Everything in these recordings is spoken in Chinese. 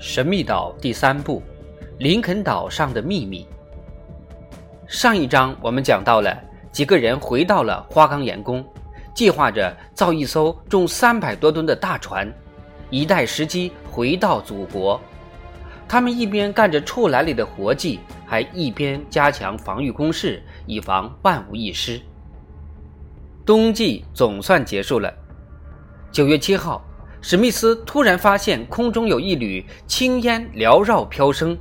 神秘岛第三部：林肯岛上的秘密。上一章我们讲到了几个人回到了花岗岩宫，计划着造一艘重三百多吨的大船，以待时机回到祖国。他们一边干着处栏里的活计，还一边加强防御工事，以防万无一失。冬季总算结束了。九月七号。史密斯突然发现空中有一缕青烟缭绕飘升，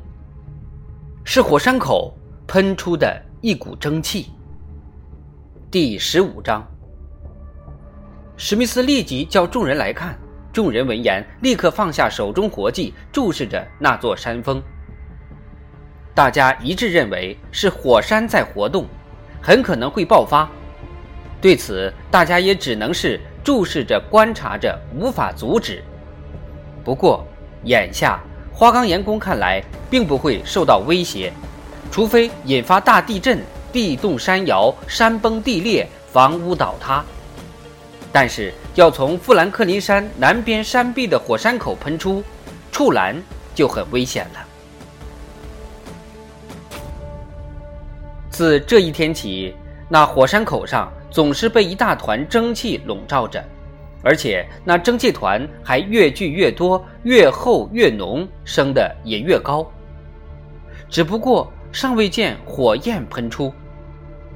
是火山口喷出的一股蒸汽。第十五章，史密斯立即叫众人来看。众人闻言，立刻放下手中活计，注视着那座山峰。大家一致认为是火山在活动，很可能会爆发。对此，大家也只能是。注视着，观察着，无法阻止。不过，眼下花岗岩宫看来并不会受到威胁，除非引发大地震、地动山摇、山崩地裂、房屋倒塌。但是，要从富兰克林山南边山壁的火山口喷出，触栏就很危险了。自这一天起，那火山口上。总是被一大团蒸汽笼罩着，而且那蒸汽团还越聚越多，越厚越浓，升的也越高。只不过尚未见火焰喷出，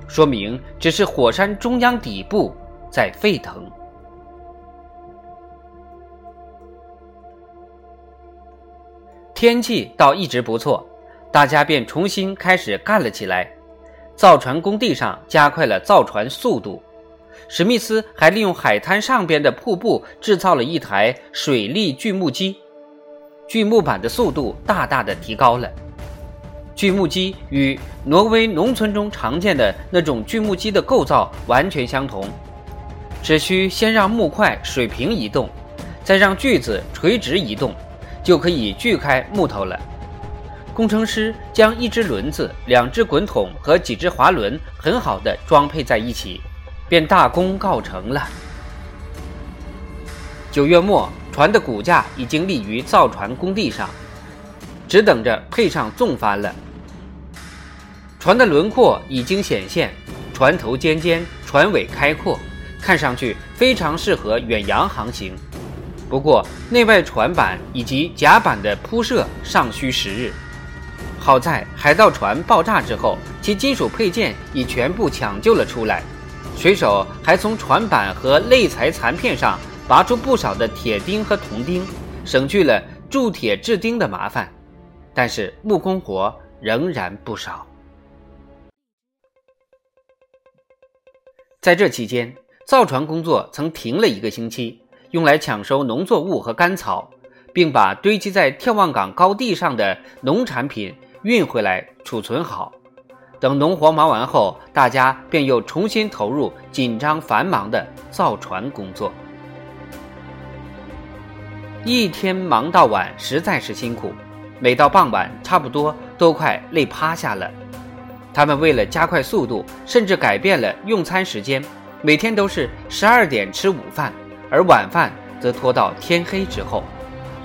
说明只是火山中央底部在沸腾。天气倒一直不错，大家便重新开始干了起来。造船工地上加快了造船速度，史密斯还利用海滩上边的瀑布制造了一台水力锯木机，锯木板的速度大大的提高了。锯木机与挪威农村中常见的那种锯木机的构造完全相同，只需先让木块水平移动，再让锯子垂直移动，就可以锯开木头了。工程师将一只轮子、两只滚筒和几只滑轮很好的装配在一起，便大功告成了。九月末，船的骨架已经立于造船工地上，只等着配上纵帆了。船的轮廓已经显现，船头尖尖，船尾开阔，看上去非常适合远洋航行。不过，内外船板以及甲板的铺设尚需时日。好在海盗船爆炸之后，其金属配件已全部抢救了出来，水手还从船板和肋材残片上拔出不少的铁钉和铜钉，省去了铸铁制钉的麻烦。但是木工活仍然不少。在这期间，造船工作曾停了一个星期，用来抢收农作物和干草，并把堆积在眺望岗高地上的农产品。运回来储存好，等农活忙完后，大家便又重新投入紧张繁忙的造船工作。一天忙到晚，实在是辛苦。每到傍晚，差不多都快累趴下了。他们为了加快速度，甚至改变了用餐时间，每天都是十二点吃午饭，而晚饭则拖到天黑之后，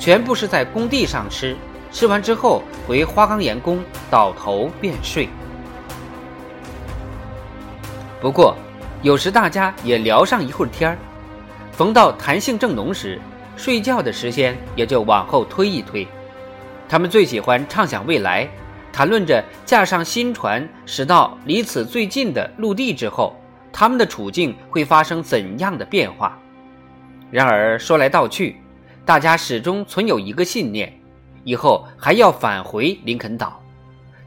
全部是在工地上吃。吃完之后，回花岗岩宫倒头便睡。不过，有时大家也聊上一会儿天儿。逢到弹性正浓时，睡觉的时间也就往后推一推。他们最喜欢畅想未来，谈论着驾上新船驶到离此最近的陆地之后，他们的处境会发生怎样的变化。然而说来道去，大家始终存有一个信念。以后还要返回林肯岛，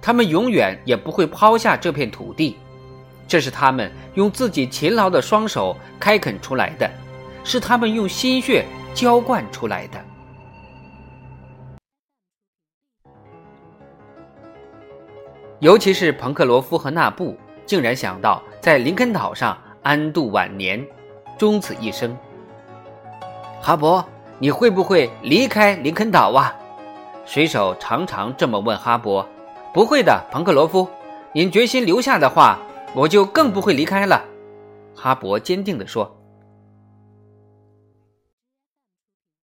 他们永远也不会抛下这片土地，这是他们用自己勤劳的双手开垦出来的，是他们用心血浇灌出来的。尤其是彭克罗夫和纳布，竟然想到在林肯岛上安度晚年，终此一生。哈勃，你会不会离开林肯岛啊？水手常常这么问哈勃：“不会的，彭克罗夫，您决心留下的话，我就更不会离开了。”哈勃坚定地说。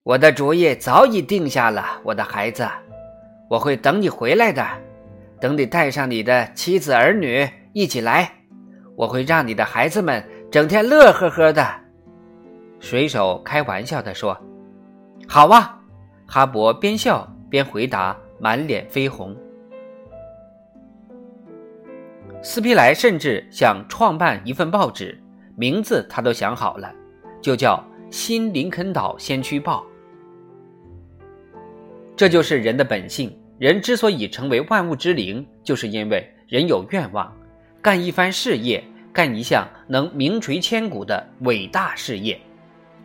我的主意早已定下了，我的孩子，我会等你回来的，等你带上你的妻子儿女一起来，我会让你的孩子们整天乐呵呵的。”水手开玩笑地说：“好啊！”哈勃边笑边回答，满脸绯红。斯皮莱甚至想创办一份报纸，名字他都想好了，就叫《新林肯岛先驱报》。这就是人的本性。人之所以成为万物之灵，就是因为人有愿望，干一番事业，干一项能名垂千古的伟大事业。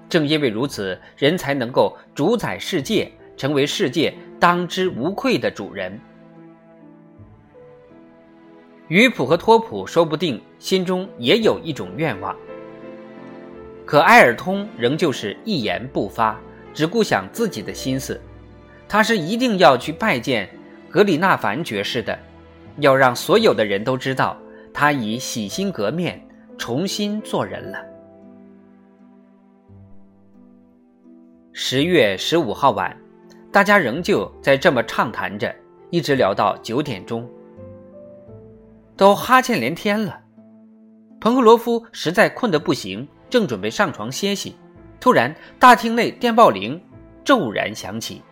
正因为如此，人才能够主宰世界，成为世界当之无愧的主人。鱼普和托普说不定心中也有一种愿望，可埃尔通仍旧是一言不发，只顾想自己的心思。他是一定要去拜见格里纳凡爵士的，要让所有的人都知道他已洗心革面，重新做人了。十月十五号晚，大家仍旧在这么畅谈着，一直聊到九点钟。都哈欠连天了，彭克罗夫实在困得不行，正准备上床歇息，突然大厅内电报铃骤然响起。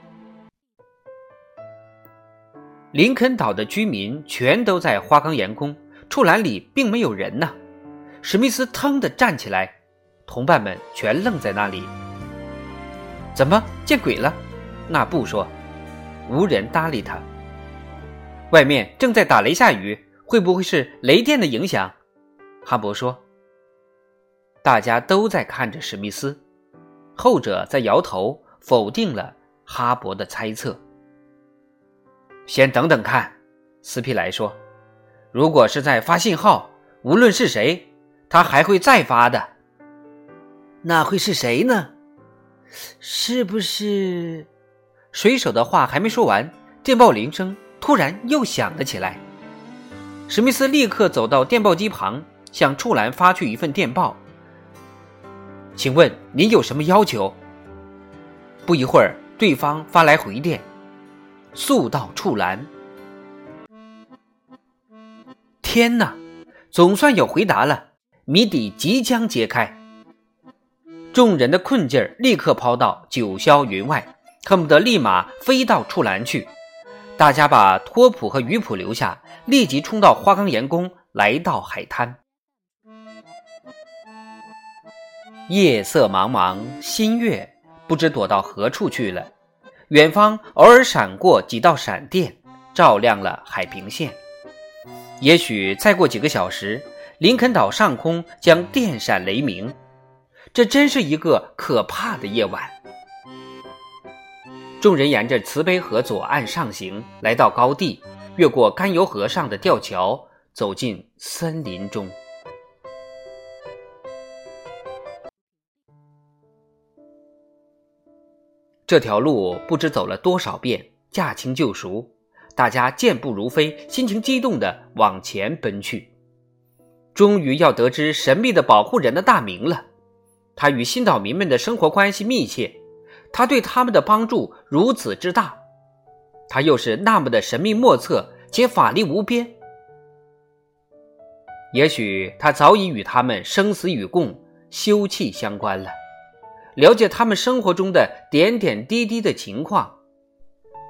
林肯岛的居民全都在花岗岩宫，处栏里并没有人呢。史密斯腾地站起来，同伴们全愣在那里。怎么见鬼了？那布说。无人搭理他。外面正在打雷下雨。会不会是雷电的影响？哈勃说。大家都在看着史密斯，后者在摇头，否定了哈勃的猜测。先等等看，斯皮莱说。如果是在发信号，无论是谁，他还会再发的。那会是谁呢？是不是？水手的话还没说完，电报铃声突然又响了起来。史密斯立刻走到电报机旁，向处栏发去一份电报。请问您有什么要求？不一会儿，对方发来回电：“速到处栏。”天哪，总算有回答了，谜底即将揭开。众人的困劲儿立刻抛到九霄云外，恨不得立马飞到处栏去。大家把托普和鱼普留下，立即冲到花岗岩宫，来到海滩。夜色茫茫，新月不知躲到何处去了。远方偶尔闪过几道闪电，照亮了海平线。也许再过几个小时，林肯岛上空将电闪雷鸣。这真是一个可怕的夜晚。众人沿着慈悲河左岸上行，来到高地，越过甘油河上的吊桥，走进森林中。这条路不知走了多少遍，驾轻就熟，大家健步如飞，心情激动地往前奔去。终于要得知神秘的保护人的大名了，他与新岛民们的生活关系密切。他对他们的帮助如此之大，他又是那么的神秘莫测且法力无边。也许他早已与他们生死与共、休戚相关了，了解他们生活中的点点滴滴的情况，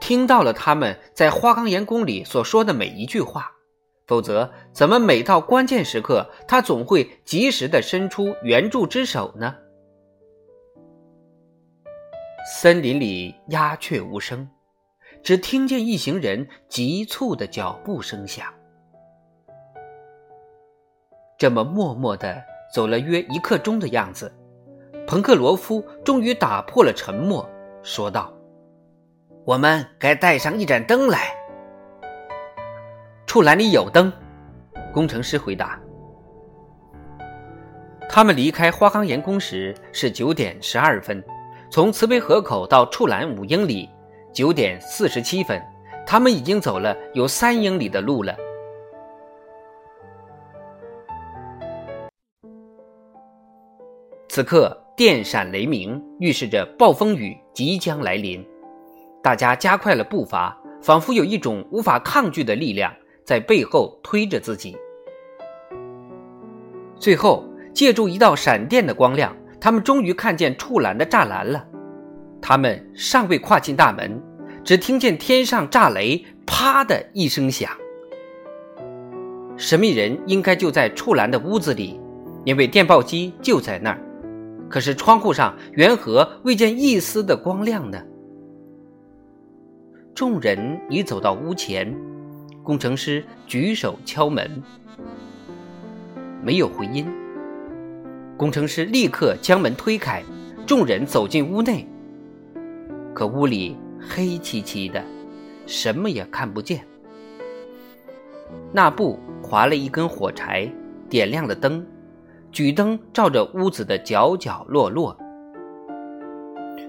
听到了他们在花岗岩宫里所说的每一句话。否则，怎么每到关键时刻，他总会及时的伸出援助之手呢？森林里鸦雀无声，只听见一行人急促的脚步声响。这么默默的走了约一刻钟的样子，彭克罗夫终于打破了沉默，说道：“我们该带上一盏灯来。”处栏里有灯，工程师回答。他们离开花岗岩宫时是九点十二分。从慈悲河口到处栏五英里，九点四十七分，他们已经走了有三英里的路了。此刻，电闪雷鸣，预示着暴风雨即将来临。大家加快了步伐，仿佛有一种无法抗拒的力量在背后推着自己。最后，借助一道闪电的光亮，他们终于看见触栏的栅栏了。他们尚未跨进大门，只听见天上炸雷“啪”的一声响。神秘人应该就在触栏的屋子里，因为电报机就在那儿。可是窗户上缘何未见一丝的光亮呢？众人已走到屋前，工程师举手敲门，没有回音。工程师立刻将门推开，众人走进屋内。可屋里黑漆漆的，什么也看不见。那布划了一根火柴，点亮了灯。举灯照着屋子的角角落落，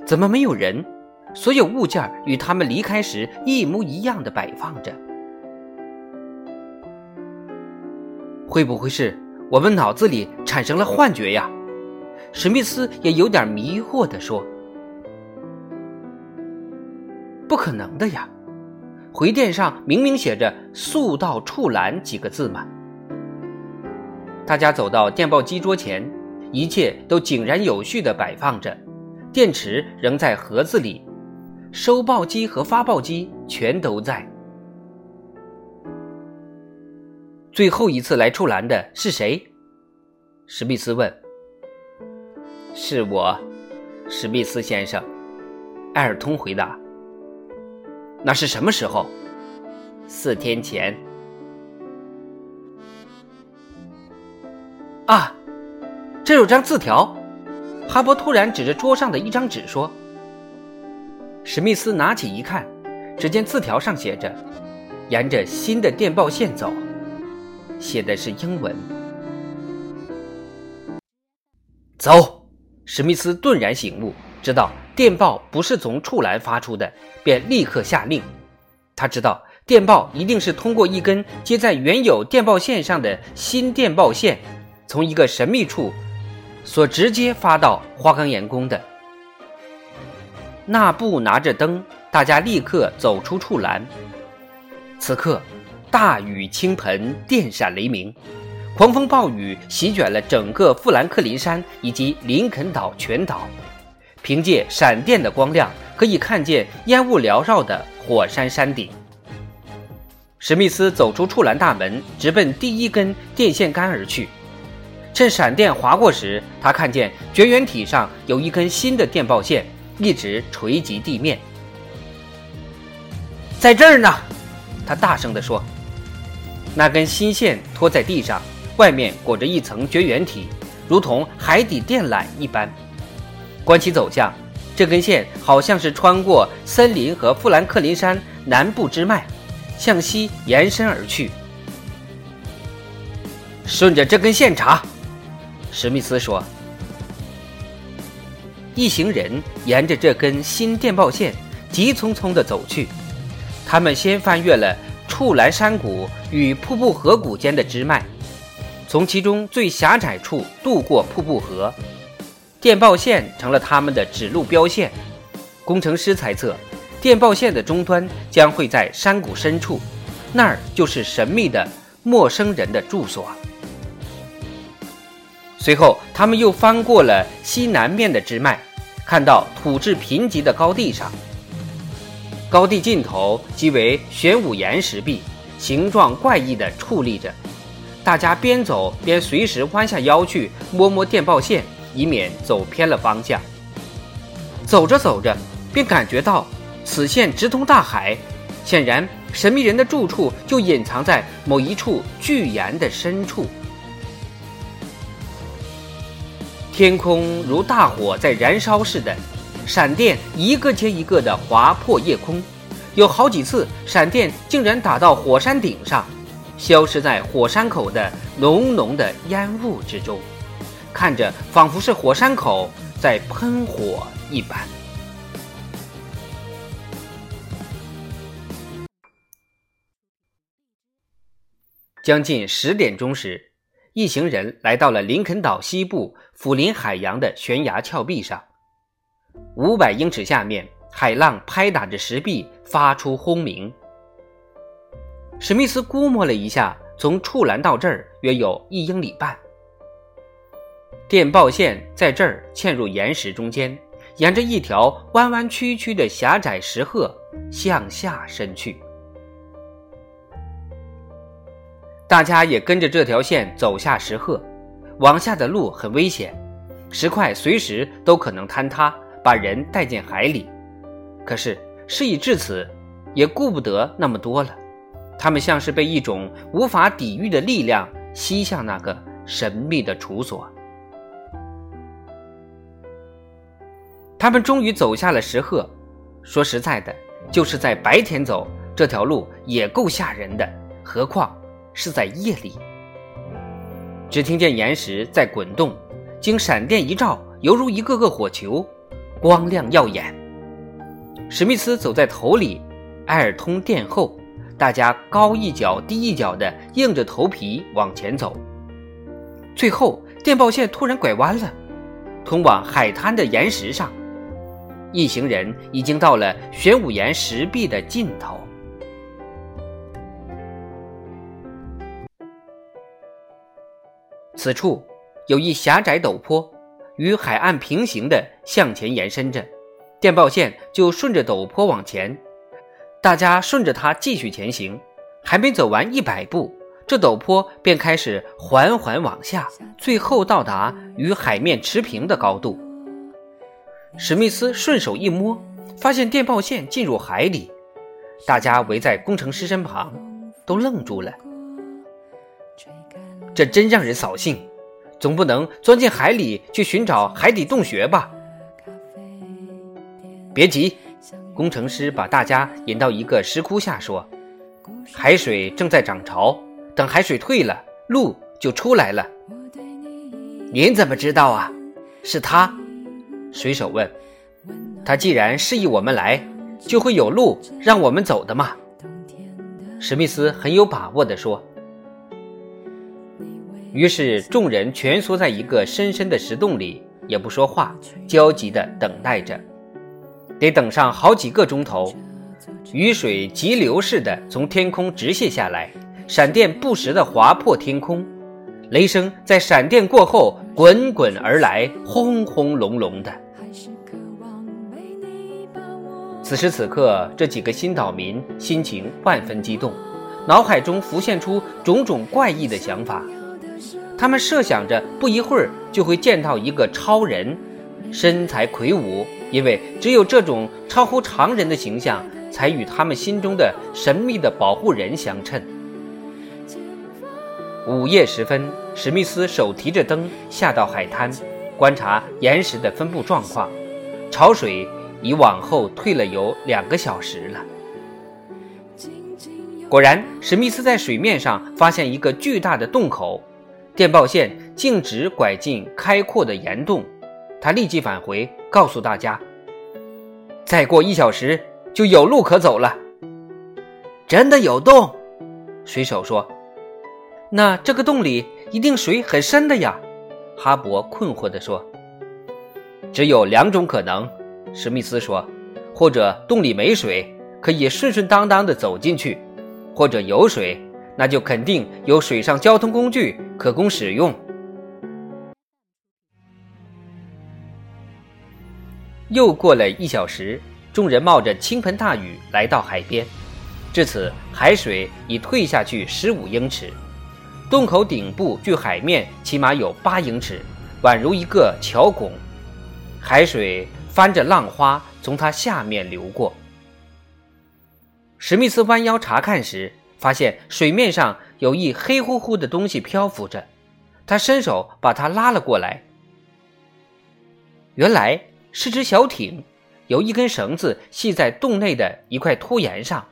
怎么没有人？所有物件与他们离开时一模一样的摆放着。会不会是我们脑子里产生了幻觉呀？史密斯也有点迷惑地说：“不可能的呀，回电上明明写着‘速到处栏’几个字嘛。”大家走到电报机桌前，一切都井然有序地摆放着，电池仍在盒子里，收报机和发报机全都在。最后一次来触栏的是谁？史密斯问。是我，史密斯先生。艾尔通回答。那是什么时候？四天前。啊，这有张字条。哈勃突然指着桌上的一张纸说：“史密斯拿起一看，只见字条上写着‘沿着新的电报线走’，写的是英文。”走，史密斯顿然醒悟，知道电报不是从触栏发出的，便立刻下令。他知道电报一定是通过一根接在原有电报线上的新电报线。从一个神秘处所直接发到花岗岩宫的。那布拿着灯，大家立刻走出处栏。此刻，大雨倾盆，电闪雷鸣，狂风暴雨席卷了整个富兰克林山以及林肯岛全岛。凭借闪电的光亮，可以看见烟雾缭绕的火山山顶。史密斯走出处栏大门，直奔第一根电线杆而去。趁闪电划过时，他看见绝缘体上有一根新的电报线，一直垂及地面。在这儿呢，他大声地说：“那根新线拖在地上，外面裹着一层绝缘体，如同海底电缆一般。观其走向，这根线好像是穿过森林和富兰克林山南部支脉，向西延伸而去。顺着这根线查。”史密斯说：“一行人沿着这根新电报线急匆匆地走去。他们先翻越了触栏山谷与瀑布河谷间的支脉，从其中最狭窄处渡过瀑布河。电报线成了他们的指路标线。工程师猜测，电报线的终端将会在山谷深处，那儿就是神秘的陌生人的住所。”随后，他们又翻过了西南面的支脉，看到土质贫瘠的高地上，高地尽头即为玄武岩石壁，形状怪异地矗立着。大家边走边随时弯下腰去摸摸电报线，以免走偏了方向。走着走着，便感觉到此线直通大海，显然神秘人的住处就隐藏在某一处巨岩的深处。天空如大火在燃烧似的，闪电一个接一个的划破夜空，有好几次闪电竟然打到火山顶上，消失在火山口的浓浓的烟雾之中，看着仿佛是火山口在喷火一般。将近十点钟时。一行人来到了林肯岛西部俯临海洋的悬崖峭壁上。五百英尺下面，海浪拍打着石壁，发出轰鸣。史密斯估摸了一下，从处栏到这儿约有一英里半。电报线在这儿嵌入岩石中间，沿着一条弯弯曲曲的狭窄石壑向下伸去。大家也跟着这条线走下石壑，往下的路很危险，石块随时都可能坍塌，把人带进海里。可是事已至此，也顾不得那么多了。他们像是被一种无法抵御的力量吸向那个神秘的处所。他们终于走下了石壑。说实在的，就是在白天走这条路也够吓人的，何况……是在夜里，只听见岩石在滚动，经闪电一照，犹如一个个火球，光亮耀眼。史密斯走在头里，埃尔通殿后，大家高一脚低一脚的，硬着头皮往前走。最后，电报线突然拐弯了，通往海滩的岩石上，一行人已经到了玄武岩石壁的尽头。此处有一狭窄陡坡，与海岸平行的向前延伸着，电报线就顺着陡坡往前。大家顺着它继续前行，还没走完一百步，这陡坡便开始缓缓往下，最后到达与海面持平的高度。史密斯顺手一摸，发现电报线进入海里，大家围在工程师身旁，都愣住了。这真让人扫兴，总不能钻进海里去寻找海底洞穴吧？别急，工程师把大家引到一个石窟下，说：“海水正在涨潮，等海水退了，路就出来了。”您怎么知道啊？是他，水手问。他既然示意我们来，就会有路让我们走的嘛。史密斯很有把握地说。于是，众人蜷缩在一个深深的石洞里，也不说话，焦急地等待着。得等上好几个钟头，雨水急流似的从天空直泻下来，闪电不时地划破天空，雷声在闪电过后滚滚而来，轰轰隆隆的。此时此刻，这几个新岛民心情万分激动，脑海中浮现出种种怪异的想法。他们设想着不一会儿就会见到一个超人，身材魁梧，因为只有这种超乎常人的形象，才与他们心中的神秘的保护人相称。午夜时分，史密斯手提着灯下到海滩，观察岩石的分布状况。潮水已往后退了有两个小时了。果然，史密斯在水面上发现一个巨大的洞口。电报线径直拐进开阔的岩洞，他立即返回，告诉大家：“再过一小时就有路可走了。”真的有洞？水手说：“那这个洞里一定水很深的呀。”哈勃困惑地说：“只有两种可能。”史密斯说：“或者洞里没水，可以顺顺当当地走进去；或者有水。”那就肯定有水上交通工具可供使用。又过了一小时，众人冒着倾盆大雨来到海边，至此海水已退下去十五英尺，洞口顶部距海面起码有八英尺，宛如一个桥拱，海水翻着浪花从它下面流过。史密斯弯腰查看时。发现水面上有一黑乎乎的东西漂浮着，他伸手把它拉了过来。原来是只小艇，有一根绳子系在洞内的一块凸岩上。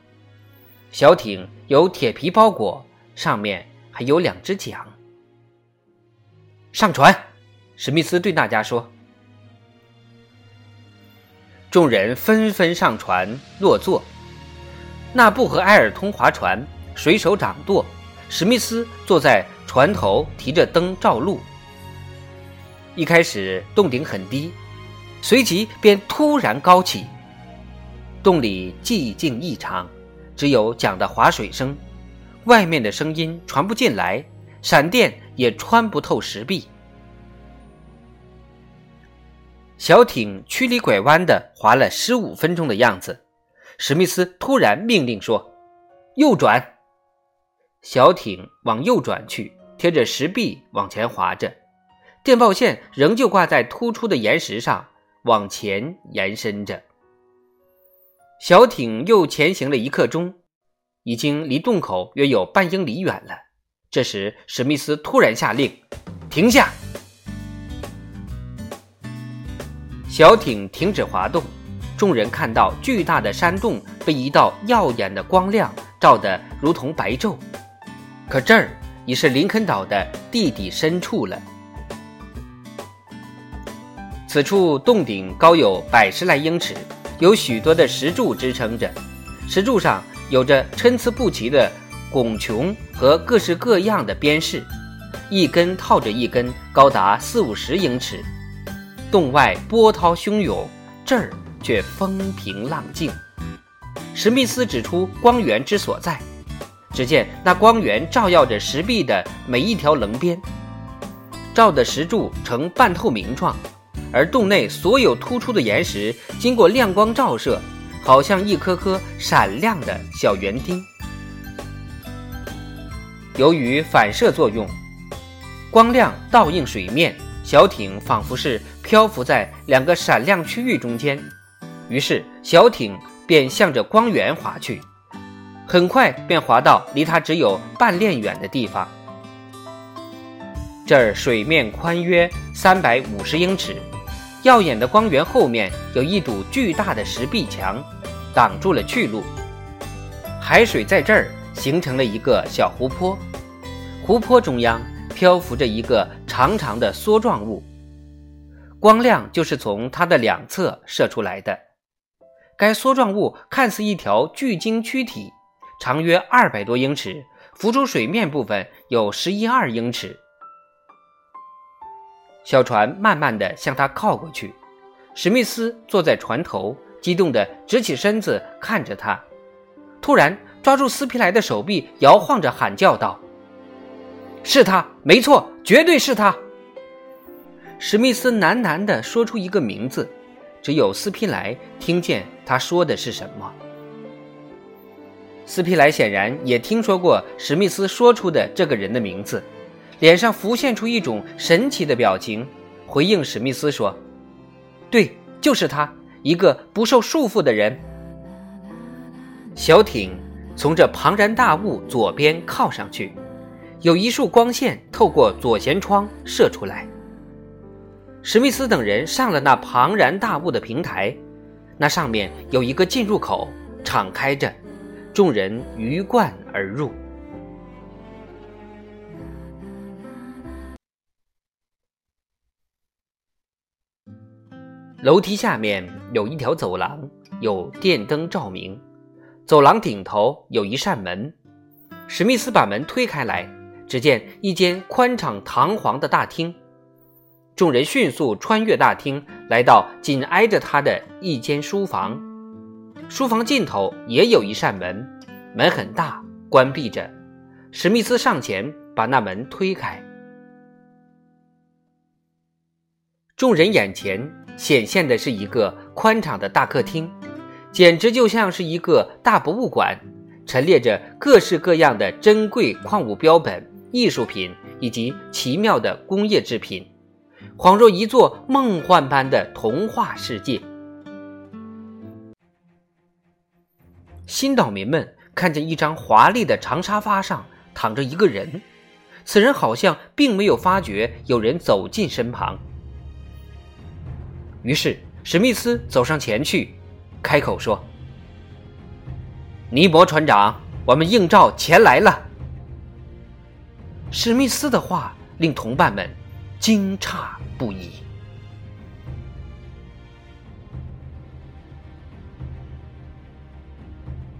小艇由铁皮包裹，上面还有两只桨。上船，史密斯对大家说。众人纷纷上船落座。纳布和埃尔通划船。水手掌舵，史密斯坐在船头提着灯照路。一开始洞顶很低，随即便突然高起。洞里寂静异常，只有桨的划水声，外面的声音传不进来，闪电也穿不透石壁。小艇曲里拐弯的划了十五分钟的样子，史密斯突然命令说：“右转。”小艇往右转去，贴着石壁往前划着。电报线仍旧挂在突出的岩石上，往前延伸着。小艇又前行了一刻钟，已经离洞口约有半英里远了。这时，史密斯突然下令：“停下！”小艇停止滑动，众人看到巨大的山洞被一道耀眼的光亮照得如同白昼。可这儿已是林肯岛的地底深处了。此处洞顶高有百十来英尺，有许多的石柱支撑着，石柱上有着参差不齐的拱穹和各式各样的边饰，一根套着一根，高达四五十英尺。洞外波涛汹涌，这儿却风平浪静。史密斯指出光源之所在，只见那光源照耀着石壁的每一条棱边，照的石柱呈半透明状。而洞内所有突出的岩石，经过亮光照射，好像一颗颗闪亮的小圆钉。由于反射作用，光亮倒映水面，小艇仿佛是漂浮在两个闪亮区域中间。于是，小艇便向着光源划去，很快便滑到离它只有半链远的地方。这儿水面宽约三百五十英尺。耀眼的光源后面有一堵巨大的石壁墙，挡住了去路。海水在这儿形成了一个小湖泊，湖泊中央漂浮着一个长长的梭状物，光亮就是从它的两侧射出来的。该梭状物看似一条巨鲸躯体，长约二百多英尺，浮出水面部分有十一二英尺。小船慢慢地向他靠过去，史密斯坐在船头，激动地直起身子看着他，突然抓住斯皮莱的手臂，摇晃着喊叫道：“是他，没错，绝对是他！”史密斯喃喃地说出一个名字，只有斯皮莱听见他说的是什么。斯皮莱显然也听说过史密斯说出的这个人的名字。脸上浮现出一种神奇的表情，回应史密斯说：“对，就是他，一个不受束缚的人。”小艇从这庞然大物左边靠上去，有一束光线透过左舷窗射出来。史密斯等人上了那庞然大物的平台，那上面有一个进入口，敞开着，众人鱼贯而入。楼梯下面有一条走廊，有电灯照明。走廊顶头有一扇门，史密斯把门推开来，只见一间宽敞堂皇的大厅。众人迅速穿越大厅，来到紧挨着他的一间书房。书房尽头也有一扇门，门很大，关闭着。史密斯上前把那门推开，众人眼前。显现的是一个宽敞的大客厅，简直就像是一个大博物馆，陈列着各式各样的珍贵矿物标本、艺术品以及奇妙的工业制品，恍若一座梦幻般的童话世界。新岛民们看见一张华丽的长沙发上躺着一个人，此人好像并没有发觉有人走近身旁。于是，史密斯走上前去，开口说：“尼伯船长，我们应召前来了。”史密斯的话令同伴们惊诧不已。